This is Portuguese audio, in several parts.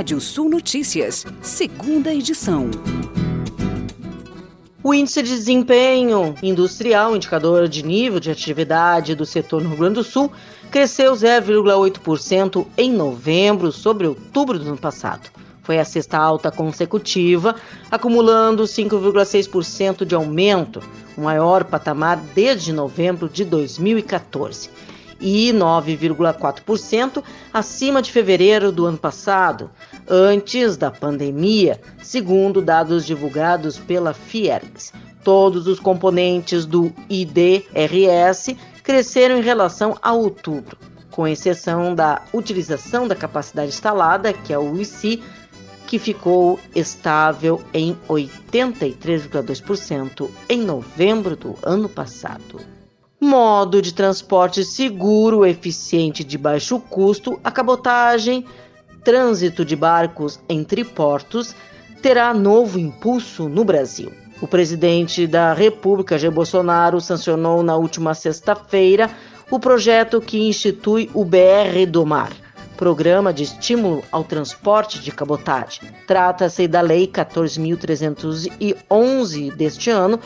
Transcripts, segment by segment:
Rádio Sul Notícias, segunda edição. O índice de desempenho industrial, indicador de nível de atividade do setor no Rio Grande do Sul, cresceu 0,8% em novembro sobre outubro do ano passado. Foi a sexta alta consecutiva, acumulando 5,6% de aumento, o maior patamar desde novembro de 2014 e 9,4% acima de fevereiro do ano passado, antes da pandemia, segundo dados divulgados pela Fiergs. Todos os componentes do IDRS cresceram em relação a outubro, com exceção da utilização da capacidade instalada, que é o IC, que ficou estável em 83,2% em novembro do ano passado modo de transporte seguro, eficiente de baixo custo, a cabotagem, trânsito de barcos entre portos, terá novo impulso no Brasil. O presidente da República, Jair Bolsonaro, sancionou na última sexta-feira o projeto que institui o BR do Mar Programa de Estímulo ao Transporte de Cabotagem. Trata-se da Lei 14.311 deste ano,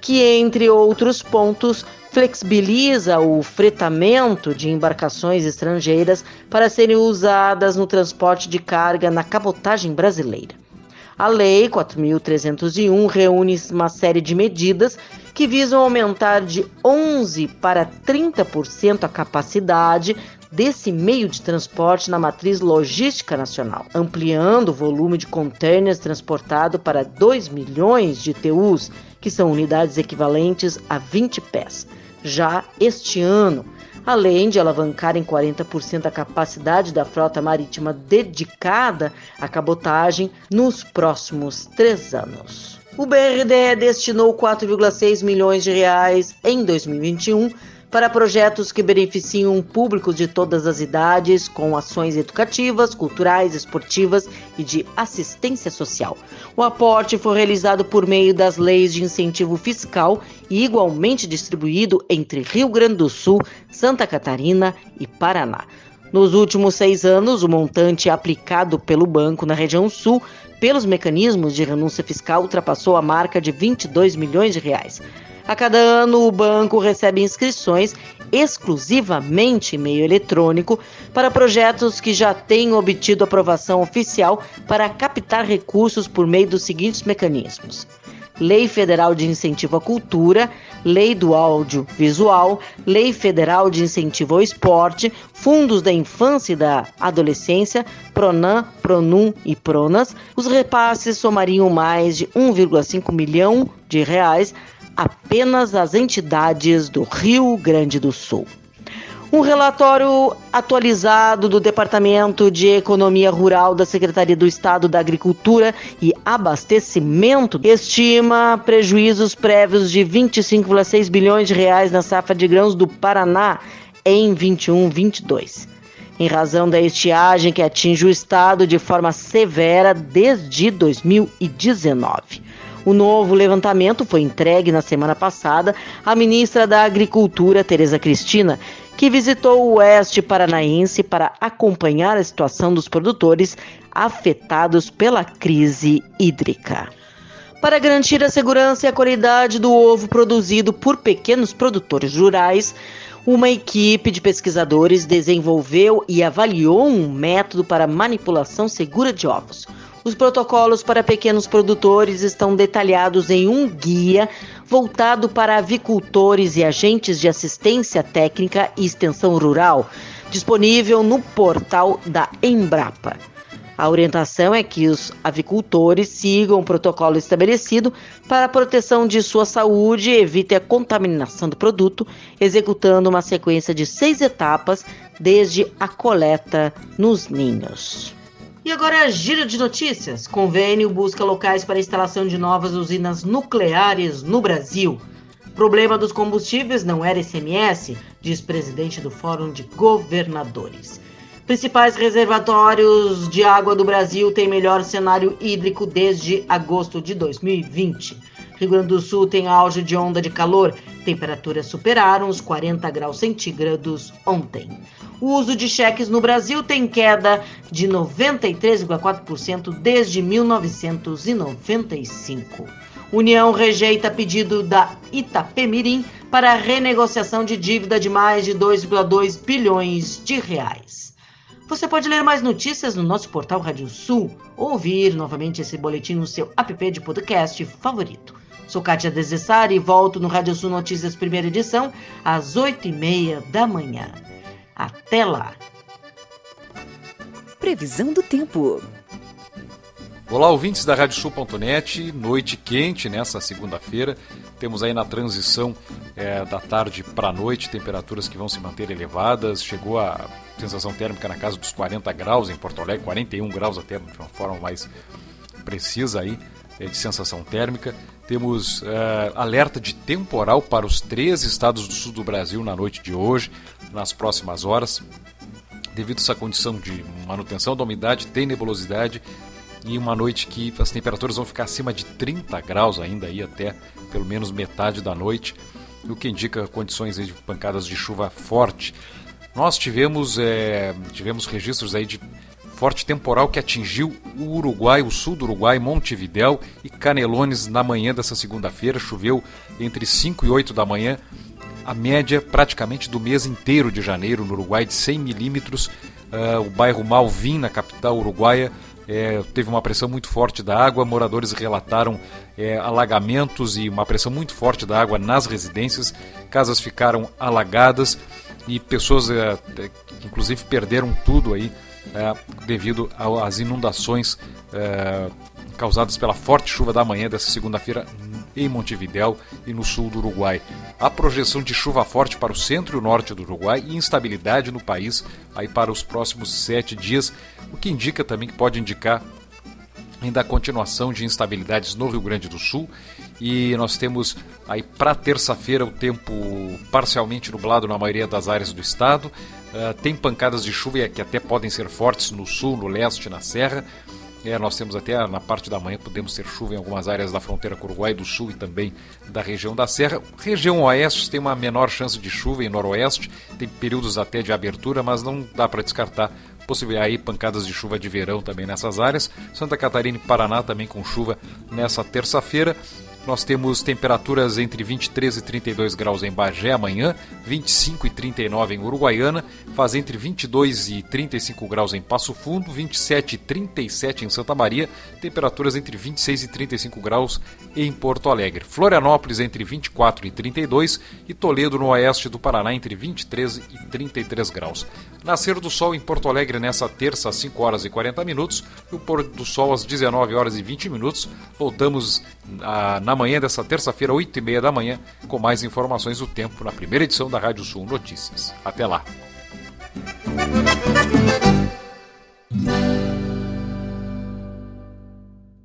que, entre outros pontos, flexibiliza o fretamento de embarcações estrangeiras para serem usadas no transporte de carga na cabotagem brasileira. A Lei 4.301 reúne uma série de medidas que visam aumentar de 11% para 30% a capacidade desse meio de transporte na matriz logística nacional, ampliando o volume de contêineres transportado para 2 milhões de TUs, que são unidades equivalentes a 20 pés. Já este ano, além de alavancar em 40% a capacidade da frota marítima dedicada à cabotagem nos próximos três anos. O BRDE destinou 4,6 milhões de reais em 2021 para projetos que beneficiam públicos de todas as idades, com ações educativas, culturais, esportivas e de assistência social. O aporte foi realizado por meio das leis de incentivo fiscal e igualmente distribuído entre Rio Grande do Sul, Santa Catarina e Paraná. Nos últimos seis anos, o montante aplicado pelo banco na região sul pelos mecanismos de renúncia fiscal ultrapassou a marca de 22 milhões de reais. A cada ano, o banco recebe inscrições exclusivamente em meio eletrônico para projetos que já têm obtido aprovação oficial para captar recursos por meio dos seguintes mecanismos: Lei Federal de Incentivo à Cultura, Lei do Audiovisual, Lei Federal de Incentivo ao Esporte, Fundos da Infância e da Adolescência, Pronan, Pronum e Pronas. Os repasses somariam mais de 1,5 milhão de reais apenas as entidades do Rio Grande do Sul. Um relatório atualizado do Departamento de Economia Rural da Secretaria do Estado da Agricultura e Abastecimento estima prejuízos prévios de 25,6 bilhões de reais na safra de grãos do Paraná em 21-22, em razão da estiagem que atinge o estado de forma severa desde 2019. O novo levantamento foi entregue na semana passada à ministra da Agricultura, Tereza Cristina, que visitou o oeste paranaense para acompanhar a situação dos produtores afetados pela crise hídrica. Para garantir a segurança e a qualidade do ovo produzido por pequenos produtores rurais, uma equipe de pesquisadores desenvolveu e avaliou um método para manipulação segura de ovos. Os protocolos para pequenos produtores estão detalhados em um guia voltado para avicultores e agentes de assistência técnica e extensão rural, disponível no portal da Embrapa. A orientação é que os avicultores sigam o protocolo estabelecido para a proteção de sua saúde e evite a contaminação do produto, executando uma sequência de seis etapas desde a coleta nos ninhos. E agora, giro de notícias. Convênio busca locais para instalação de novas usinas nucleares no Brasil. Problema dos combustíveis não era SMS, diz presidente do Fórum de Governadores. Principais reservatórios de água do Brasil têm melhor cenário hídrico desde agosto de 2020. Rio Grande do Sul tem auge de onda de calor. Temperaturas superaram os 40 graus centígrados ontem. O uso de cheques no Brasil tem queda de 93,4% desde 1995. União rejeita pedido da Itapemirim para renegociação de dívida de mais de 2,2 bilhões de reais. Você pode ler mais notícias no nosso portal Rádio Sul ou ouvir novamente esse boletim no seu app de podcast favorito. Sou Kátia Desessari e volto no Rádio Sul Notícias primeira edição às 8h30 da manhã. Até lá! Previsão do tempo. Olá, ouvintes da Radiosul.net, noite quente nessa segunda-feira. Temos aí na transição é, da tarde para a noite temperaturas que vão se manter elevadas. Chegou a sensação térmica na casa dos 40 graus em Porto Alegre, 41 graus até de uma forma mais precisa aí é, de sensação térmica. Temos é, alerta de temporal para os três estados do sul do Brasil na noite de hoje, nas próximas horas. Devido a essa condição de manutenção da umidade, tem nebulosidade e uma noite que as temperaturas vão ficar acima de 30 graus ainda aí até pelo menos metade da noite, o que indica condições de pancadas de chuva forte. Nós tivemos, é, tivemos registros aí de forte temporal que atingiu o Uruguai, o sul do Uruguai, Montevidéu e Canelones na manhã dessa segunda-feira. Choveu entre 5 e 8 da manhã, a média praticamente do mês inteiro de janeiro no Uruguai de 100 milímetros. Uh, o bairro Malvin, na capital uruguaia, é, teve uma pressão muito forte da água, moradores relataram é, alagamentos e uma pressão muito forte da água nas residências, casas ficaram alagadas e pessoas, é, inclusive, perderam tudo aí é, devido às inundações é, causadas pela forte chuva da manhã dessa segunda-feira em Montevidéu e no sul do Uruguai. Há projeção de chuva forte para o centro e o norte do Uruguai e instabilidade no país aí para os próximos sete dias, o que indica também que pode indicar ainda a continuação de instabilidades no Rio Grande do Sul e nós temos aí para terça-feira o tempo parcialmente nublado na maioria das áreas do estado. Uh, tem pancadas de chuva que até podem ser fortes no sul, no leste, na serra. É, nós temos até na parte da manhã, podemos ter chuva em algumas áreas da fronteira com o Uruguai do Sul e também da região da Serra. Região Oeste tem uma menor chance de chuva em Noroeste, tem períodos até de abertura, mas não dá para descartar possível aí pancadas de chuva de verão também nessas áreas. Santa Catarina e Paraná também com chuva nessa terça-feira. Nós temos temperaturas entre 23 e 32 graus em Bagé amanhã, 25 e 39 em Uruguaiana, faz entre 22 e 35 graus em Passo Fundo, 27 e 37 em Santa Maria, temperaturas entre 26 e 35 graus em Porto Alegre. Florianópolis entre 24 e 32 e Toledo no oeste do Paraná entre 23 e 33 graus. Nascer do sol em Porto Alegre nessa terça às 5 horas e 40 minutos e o pôr do sol às 19 horas e 20 minutos. Voltamos a, na manhã dessa terça-feira, 8 e meia da manhã, com mais informações do tempo na primeira edição da Rádio Sul Notícias. Até lá!